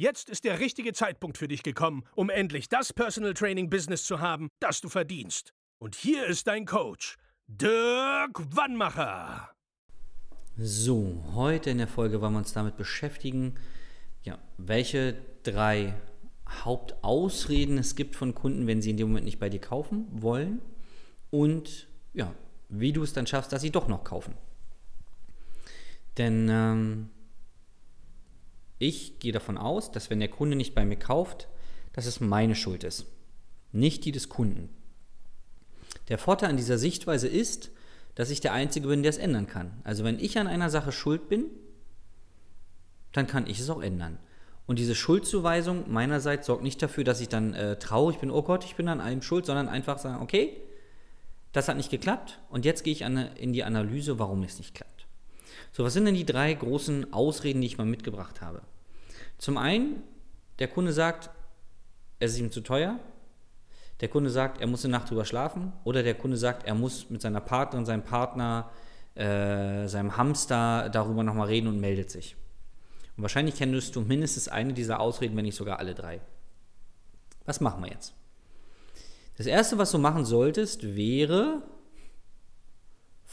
Jetzt ist der richtige Zeitpunkt für dich gekommen, um endlich das Personal Training Business zu haben, das du verdienst. Und hier ist dein Coach, Dirk Wannmacher. So, heute in der Folge wollen wir uns damit beschäftigen, ja, welche drei Hauptausreden es gibt von Kunden, wenn sie in dem Moment nicht bei dir kaufen wollen und ja, wie du es dann schaffst, dass sie doch noch kaufen. Denn ähm, ich gehe davon aus, dass wenn der Kunde nicht bei mir kauft, dass es meine Schuld ist, nicht die des Kunden. Der Vorteil an dieser Sichtweise ist, dass ich der Einzige bin, der es ändern kann. Also wenn ich an einer Sache schuld bin, dann kann ich es auch ändern. Und diese Schuldzuweisung meinerseits sorgt nicht dafür, dass ich dann äh, traurig bin, oh Gott, ich bin an allem schuld, sondern einfach sagen, okay, das hat nicht geklappt und jetzt gehe ich an, in die Analyse, warum es nicht klappt. So, was sind denn die drei großen Ausreden, die ich mal mitgebracht habe? Zum einen, der Kunde sagt, es ist ihm zu teuer. Der Kunde sagt, er muss eine Nacht drüber schlafen. Oder der Kunde sagt, er muss mit seiner Partnerin, seinem Partner, äh, seinem Hamster darüber nochmal reden und meldet sich. Und wahrscheinlich kennst du mindestens eine dieser Ausreden, wenn nicht sogar alle drei. Was machen wir jetzt? Das Erste, was du machen solltest, wäre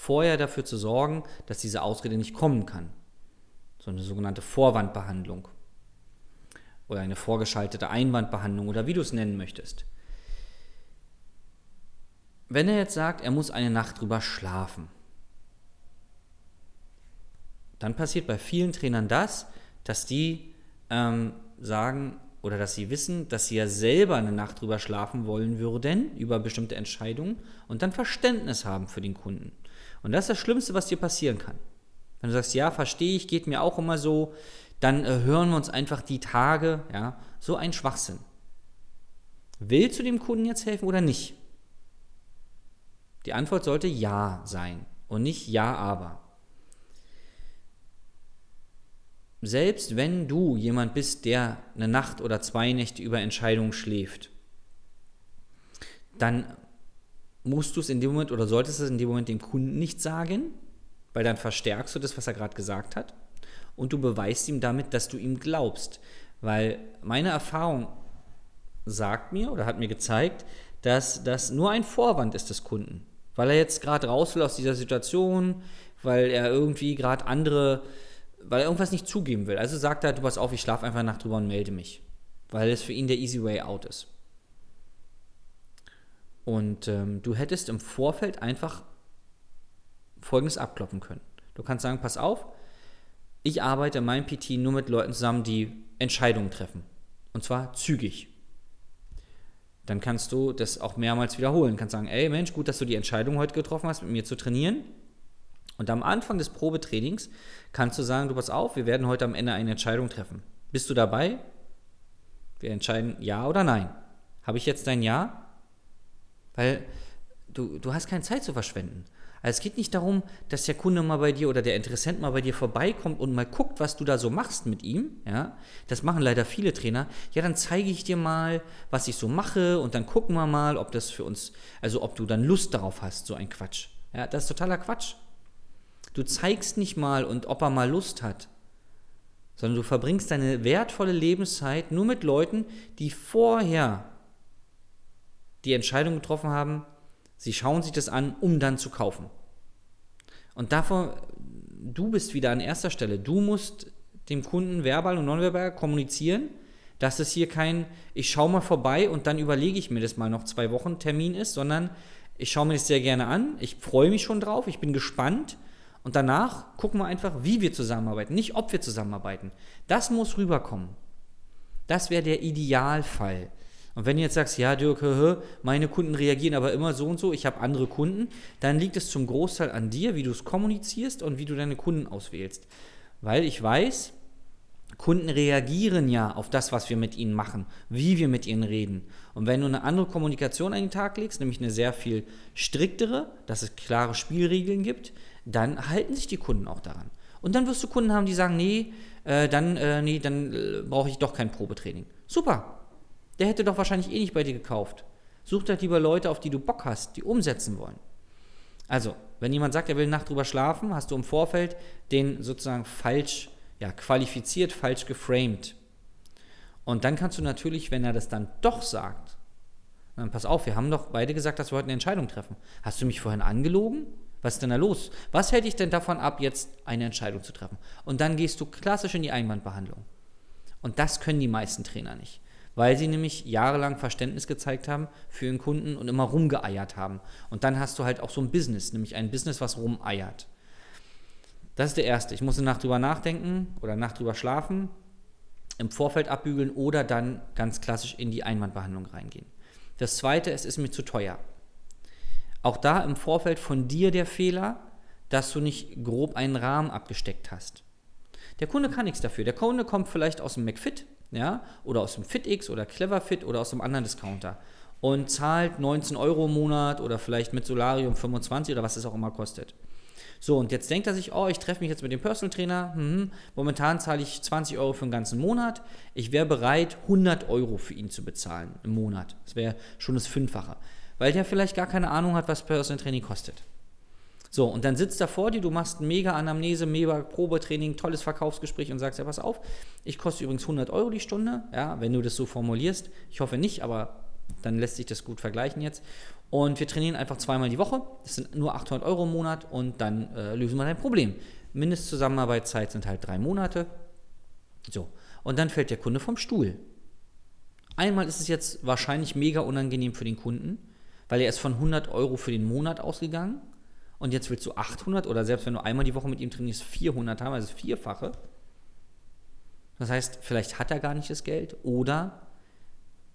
vorher dafür zu sorgen, dass diese Ausrede nicht kommen kann. So eine sogenannte Vorwandbehandlung oder eine vorgeschaltete Einwandbehandlung oder wie du es nennen möchtest. Wenn er jetzt sagt, er muss eine Nacht drüber schlafen, dann passiert bei vielen Trainern das, dass die ähm, sagen oder dass sie wissen, dass sie ja selber eine Nacht drüber schlafen wollen würden, über bestimmte Entscheidungen und dann Verständnis haben für den Kunden. Und das ist das Schlimmste, was dir passieren kann. Wenn du sagst, ja, verstehe ich, geht mir auch immer so, dann äh, hören wir uns einfach die Tage, ja, so ein Schwachsinn. Willst du dem Kunden jetzt helfen oder nicht? Die Antwort sollte ja sein und nicht ja, aber. selbst wenn du jemand bist, der eine Nacht oder zwei Nächte über Entscheidungen schläft, dann musst du es in dem Moment oder solltest es in dem Moment dem Kunden nicht sagen, weil dann verstärkst du das, was er gerade gesagt hat und du beweist ihm damit, dass du ihm glaubst. Weil meine Erfahrung sagt mir oder hat mir gezeigt, dass das nur ein Vorwand ist des Kunden. Weil er jetzt gerade raus will aus dieser Situation, weil er irgendwie gerade andere weil er irgendwas nicht zugeben will. Also sagt er, du pass auf, ich schlafe einfach Nacht drüber und melde mich. Weil es für ihn der easy way out ist. Und ähm, du hättest im Vorfeld einfach Folgendes abklopfen können. Du kannst sagen, pass auf, ich arbeite in meinem PT nur mit Leuten zusammen, die Entscheidungen treffen. Und zwar zügig. Dann kannst du das auch mehrmals wiederholen. Du kannst sagen, ey Mensch, gut, dass du die Entscheidung heute getroffen hast, mit mir zu trainieren. Und am Anfang des Probetrainings kannst du sagen, du pass auf, wir werden heute am Ende eine Entscheidung treffen. Bist du dabei? Wir entscheiden ja oder nein. Habe ich jetzt dein Ja? Weil du, du hast keine Zeit zu verschwenden. Also es geht nicht darum, dass der Kunde mal bei dir oder der Interessent mal bei dir vorbeikommt und mal guckt, was du da so machst mit ihm. Ja, das machen leider viele Trainer. Ja, dann zeige ich dir mal, was ich so mache und dann gucken wir mal, ob das für uns, also ob du dann Lust darauf hast, so ein Quatsch. Ja, das ist totaler Quatsch. Du zeigst nicht mal und ob er mal Lust hat, sondern du verbringst deine wertvolle Lebenszeit nur mit Leuten, die vorher die Entscheidung getroffen haben, sie schauen sich das an, um dann zu kaufen. Und davor, du bist wieder an erster Stelle. Du musst dem Kunden verbal und nonverbal kommunizieren, dass es hier kein, ich schaue mal vorbei und dann überlege ich mir das mal noch zwei Wochen Termin ist, sondern ich schaue mir das sehr gerne an, ich freue mich schon drauf, ich bin gespannt und danach gucken wir einfach, wie wir zusammenarbeiten, nicht ob wir zusammenarbeiten. Das muss rüberkommen. Das wäre der Idealfall. Und wenn du jetzt sagst, ja, Dirk, meine Kunden reagieren aber immer so und so, ich habe andere Kunden, dann liegt es zum Großteil an dir, wie du es kommunizierst und wie du deine Kunden auswählst. Weil ich weiß, Kunden reagieren ja auf das, was wir mit ihnen machen, wie wir mit ihnen reden. Und wenn du eine andere Kommunikation an den Tag legst, nämlich eine sehr viel striktere, dass es klare Spielregeln gibt, dann halten sich die Kunden auch daran. Und dann wirst du Kunden haben, die sagen, nee, äh, dann, äh, nee, dann äh, brauche ich doch kein Probetraining. Super. Der hätte doch wahrscheinlich eh nicht bei dir gekauft. Such doch lieber Leute, auf die du Bock hast, die umsetzen wollen. Also, wenn jemand sagt, er will Nacht drüber schlafen, hast du im Vorfeld den sozusagen falsch ja, qualifiziert, falsch geframed. Und dann kannst du natürlich, wenn er das dann doch sagt, dann pass auf, wir haben doch beide gesagt, dass wir heute eine Entscheidung treffen. Hast du mich vorhin angelogen? Was ist denn da los? Was hält dich denn davon ab, jetzt eine Entscheidung zu treffen? Und dann gehst du klassisch in die Einwandbehandlung. Und das können die meisten Trainer nicht, weil sie nämlich jahrelang Verständnis gezeigt haben für ihren Kunden und immer rumgeeiert haben. Und dann hast du halt auch so ein Business, nämlich ein Business, was rumeiert. Das ist der erste. Ich muss eine Nacht drüber nachdenken oder eine Nacht drüber schlafen, im Vorfeld abbügeln oder dann ganz klassisch in die Einwandbehandlung reingehen. Das zweite, es ist mir zu teuer. Auch da im Vorfeld von dir der Fehler, dass du nicht grob einen Rahmen abgesteckt hast. Der Kunde kann nichts dafür. Der Kunde kommt vielleicht aus dem McFit, ja, oder aus dem FitX oder CleverFit oder aus einem anderen Discounter und zahlt 19 Euro im Monat oder vielleicht mit Solarium 25 oder was es auch immer kostet. So, und jetzt denkt er sich, oh, ich treffe mich jetzt mit dem Personal Trainer. Hm, momentan zahle ich 20 Euro für den ganzen Monat. Ich wäre bereit, 100 Euro für ihn zu bezahlen im Monat. Das wäre schon das Fünffache. Weil der vielleicht gar keine Ahnung hat, was Personal Training kostet. So, und dann sitzt er vor dir, du machst mega Anamnese, mega Probetraining, tolles Verkaufsgespräch und sagst, ja, pass auf, ich koste übrigens 100 Euro die Stunde, ja, wenn du das so formulierst. Ich hoffe nicht, aber dann lässt sich das gut vergleichen jetzt. Und wir trainieren einfach zweimal die Woche. Das sind nur 800 Euro im Monat und dann äh, lösen wir dein Problem. Mindestzusammenarbeitszeit sind halt drei Monate. So. Und dann fällt der Kunde vom Stuhl. Einmal ist es jetzt wahrscheinlich mega unangenehm für den Kunden, weil er ist von 100 Euro für den Monat ausgegangen und jetzt willst du 800 oder selbst wenn du einmal die Woche mit ihm trainierst, 400 haben, also Vierfache. Das heißt, vielleicht hat er gar nicht das Geld oder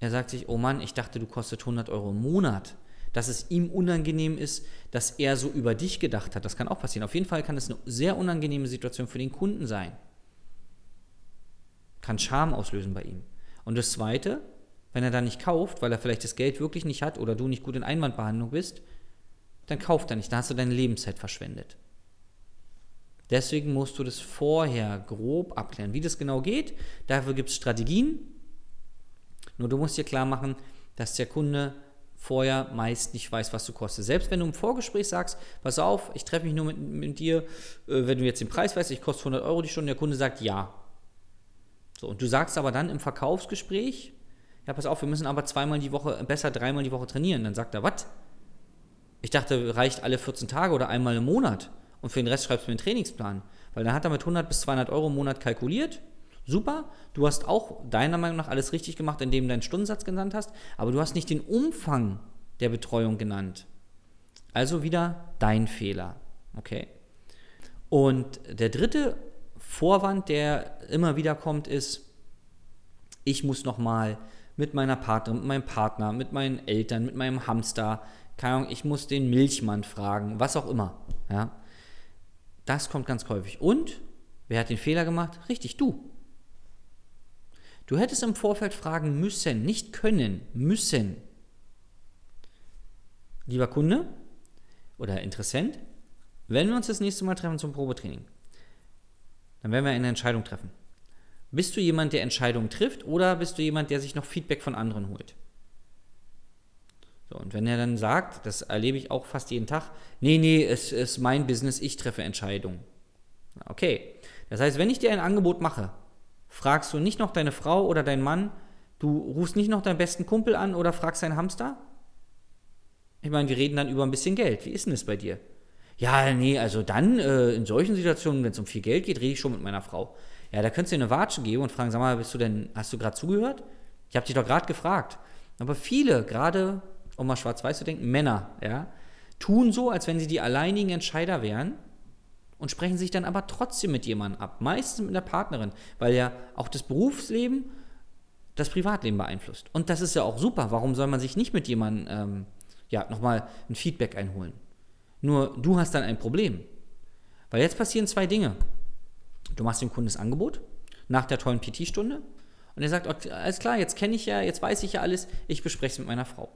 er sagt sich, oh Mann, ich dachte, du kostet 100 Euro im Monat dass es ihm unangenehm ist, dass er so über dich gedacht hat. Das kann auch passieren. Auf jeden Fall kann es eine sehr unangenehme Situation für den Kunden sein. Kann Scham auslösen bei ihm. Und das Zweite, wenn er dann nicht kauft, weil er vielleicht das Geld wirklich nicht hat oder du nicht gut in Einwandbehandlung bist, dann kauft er nicht. Da hast du deine Lebenszeit verschwendet. Deswegen musst du das vorher grob abklären. Wie das genau geht, dafür gibt es Strategien. Nur du musst dir klar machen, dass der Kunde vorher meist nicht weiß, was du kostest. Selbst wenn du im Vorgespräch sagst, pass auf, ich treffe mich nur mit, mit dir, äh, wenn du jetzt den Preis weißt, ich koste 100 Euro die Stunde, der Kunde sagt ja. So, und du sagst aber dann im Verkaufsgespräch, ja, pass auf, wir müssen aber zweimal die Woche, besser dreimal die Woche trainieren. Dann sagt er, was? Ich dachte, reicht alle 14 Tage oder einmal im Monat. Und für den Rest schreibst du mir einen Trainingsplan. Weil dann hat er mit 100 bis 200 Euro im Monat kalkuliert Super, du hast auch deiner Meinung nach alles richtig gemacht, indem du deinen Stundensatz genannt hast, aber du hast nicht den Umfang der Betreuung genannt. Also wieder dein Fehler. Okay? Und der dritte Vorwand, der immer wieder kommt, ist, ich muss nochmal mit meiner Partnerin, mit meinem Partner, mit meinen Eltern, mit meinem Hamster, keine Ahnung, ich muss den Milchmann fragen, was auch immer. Ja? Das kommt ganz häufig. Und wer hat den Fehler gemacht? Richtig, du. Du hättest im Vorfeld fragen müssen, nicht können, müssen. Lieber Kunde oder Interessent, wenn wir uns das nächste Mal treffen zum Probetraining, dann werden wir eine Entscheidung treffen. Bist du jemand, der Entscheidungen trifft oder bist du jemand, der sich noch Feedback von anderen holt? So, und wenn er dann sagt, das erlebe ich auch fast jeden Tag, nee, nee, es ist mein Business, ich treffe Entscheidungen. Okay, das heißt, wenn ich dir ein Angebot mache, fragst du nicht noch deine Frau oder deinen Mann, du rufst nicht noch deinen besten Kumpel an oder fragst deinen Hamster? Ich meine, wir reden dann über ein bisschen Geld. Wie ist denn das bei dir? Ja, nee, also dann äh, in solchen Situationen, wenn es um viel Geld geht, rede ich schon mit meiner Frau. Ja, da könntest du dir eine Watsche geben und fragen, sag mal, bist du denn, hast du gerade zugehört? Ich habe dich doch gerade gefragt. Aber viele, gerade, um mal schwarz-weiß zu denken, Männer, ja, tun so, als wenn sie die alleinigen Entscheider wären und sprechen sich dann aber trotzdem mit jemandem ab. Meistens mit der Partnerin, weil ja auch das Berufsleben das Privatleben beeinflusst. Und das ist ja auch super. Warum soll man sich nicht mit jemandem ähm, ja, nochmal ein Feedback einholen? Nur du hast dann ein Problem. Weil jetzt passieren zwei Dinge. Du machst dem Kunden das Angebot. nach der tollen PT-Stunde. Und er sagt, okay, alles klar, jetzt kenne ich ja, jetzt weiß ich ja alles, ich bespreche es mit meiner Frau.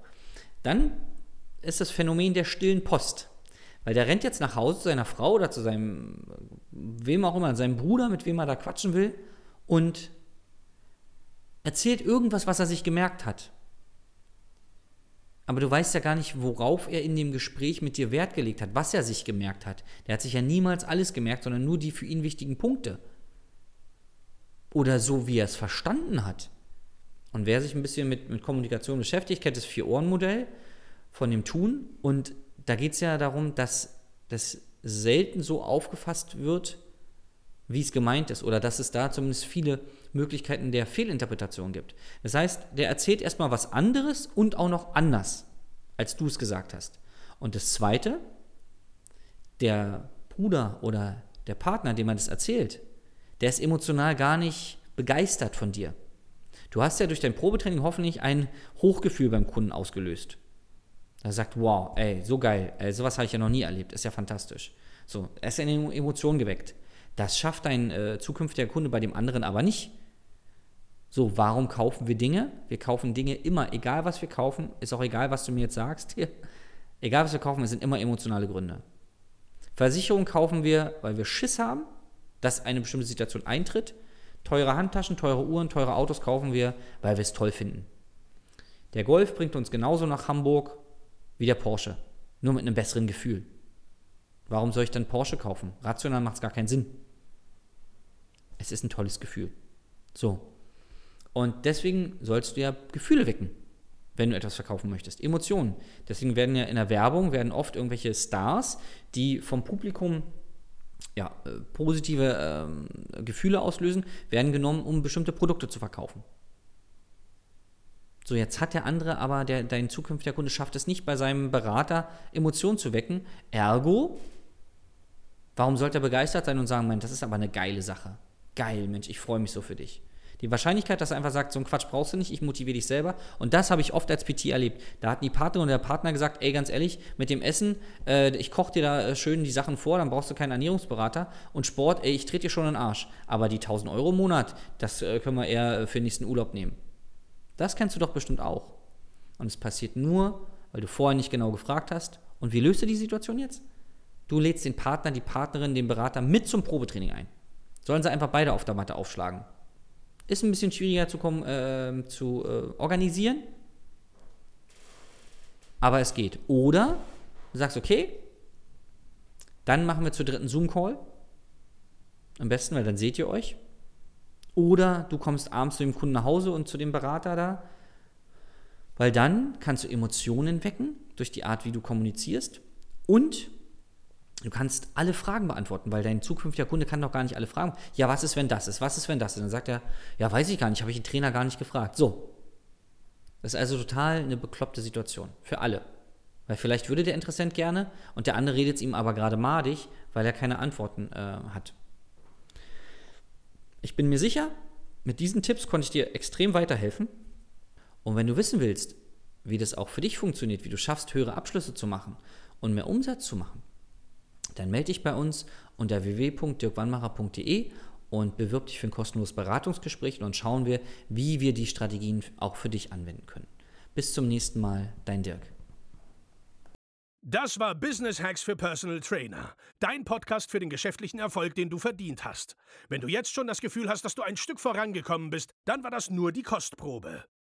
Dann ist das Phänomen der stillen Post. Weil der rennt jetzt nach Hause zu seiner Frau oder zu seinem, wem auch immer, seinem Bruder, mit wem er da quatschen will, und erzählt irgendwas, was er sich gemerkt hat. Aber du weißt ja gar nicht, worauf er in dem Gespräch mit dir Wert gelegt hat, was er sich gemerkt hat. Der hat sich ja niemals alles gemerkt, sondern nur die für ihn wichtigen Punkte. Oder so, wie er es verstanden hat. Und wer sich ein bisschen mit, mit Kommunikation beschäftigt, kennt das Vier-Ohren-Modell von dem Tun. Und da geht es ja darum, dass das selten so aufgefasst wird, wie es gemeint ist, oder dass es da zumindest viele Möglichkeiten der Fehlinterpretation gibt. Das heißt, der erzählt erstmal was anderes und auch noch anders, als du es gesagt hast. Und das Zweite, der Bruder oder der Partner, dem man das erzählt, der ist emotional gar nicht begeistert von dir. Du hast ja durch dein Probetraining hoffentlich ein Hochgefühl beim Kunden ausgelöst. Er sagt, wow, ey, so geil, ey, sowas habe ich ja noch nie erlebt, ist ja fantastisch. So, er ist eine Emotion geweckt. Das schafft dein äh, zukünftiger Kunde bei dem anderen aber nicht. So, warum kaufen wir Dinge? Wir kaufen Dinge immer, egal was wir kaufen, ist auch egal, was du mir jetzt sagst. Hier. Egal was wir kaufen, es sind immer emotionale Gründe. Versicherung kaufen wir, weil wir Schiss haben, dass eine bestimmte Situation eintritt. Teure Handtaschen, teure Uhren, teure Autos kaufen wir, weil wir es toll finden. Der Golf bringt uns genauso nach Hamburg, wie der Porsche. Nur mit einem besseren Gefühl. Warum soll ich dann Porsche kaufen? Rational macht es gar keinen Sinn. Es ist ein tolles Gefühl. So. Und deswegen sollst du ja Gefühle wecken, wenn du etwas verkaufen möchtest. Emotionen. Deswegen werden ja in der Werbung werden oft irgendwelche Stars, die vom Publikum ja, äh, positive ähm, Gefühle auslösen, werden genommen, um bestimmte Produkte zu verkaufen. So, jetzt hat der andere aber, der, dein zukünftiger Kunde schafft es nicht, bei seinem Berater Emotionen zu wecken. Ergo, warum sollte er begeistert sein und sagen, Mensch, das ist aber eine geile Sache. Geil, Mensch, ich freue mich so für dich. Die Wahrscheinlichkeit, dass er einfach sagt, so einen Quatsch brauchst du nicht, ich motiviere dich selber. Und das habe ich oft als PT erlebt. Da hatten die Partnerin und der Partner gesagt, ey, ganz ehrlich, mit dem Essen, äh, ich koche dir da äh, schön die Sachen vor, dann brauchst du keinen Ernährungsberater. Und Sport, ey, ich trete dir schon in den Arsch. Aber die 1000 Euro im Monat, das äh, können wir eher für den nächsten Urlaub nehmen. Das kennst du doch bestimmt auch. Und es passiert nur, weil du vorher nicht genau gefragt hast. Und wie löst du die Situation jetzt? Du lädst den Partner, die Partnerin, den Berater mit zum Probetraining ein. Sollen sie einfach beide auf der Matte aufschlagen. Ist ein bisschen schwieriger zu, äh, zu äh, organisieren, aber es geht. Oder du sagst, okay, dann machen wir zur dritten Zoom-Call. Am besten, weil dann seht ihr euch. Oder du kommst abends zu dem Kunden nach Hause und zu dem Berater da. Weil dann kannst du Emotionen wecken durch die Art, wie du kommunizierst. Und du kannst alle Fragen beantworten, weil dein zukünftiger Kunde kann doch gar nicht alle Fragen. Ja, was ist, wenn das ist? Was ist, wenn das ist? Dann sagt er, ja, weiß ich gar nicht, habe ich den Trainer gar nicht gefragt. So. Das ist also total eine bekloppte Situation. Für alle. Weil vielleicht würde der Interessent gerne und der andere redet es ihm aber gerade madig, weil er keine Antworten äh, hat. Ich bin mir sicher, mit diesen Tipps konnte ich dir extrem weiterhelfen. Und wenn du wissen willst, wie das auch für dich funktioniert, wie du schaffst, höhere Abschlüsse zu machen und mehr Umsatz zu machen, dann melde dich bei uns unter www.dirkwannmacher.de und bewirb dich für ein kostenloses Beratungsgespräch und dann schauen wir, wie wir die Strategien auch für dich anwenden können. Bis zum nächsten Mal, dein Dirk. Das war Business Hacks für Personal Trainer. Dein Podcast für den geschäftlichen Erfolg, den du verdient hast. Wenn du jetzt schon das Gefühl hast, dass du ein Stück vorangekommen bist, dann war das nur die Kostprobe.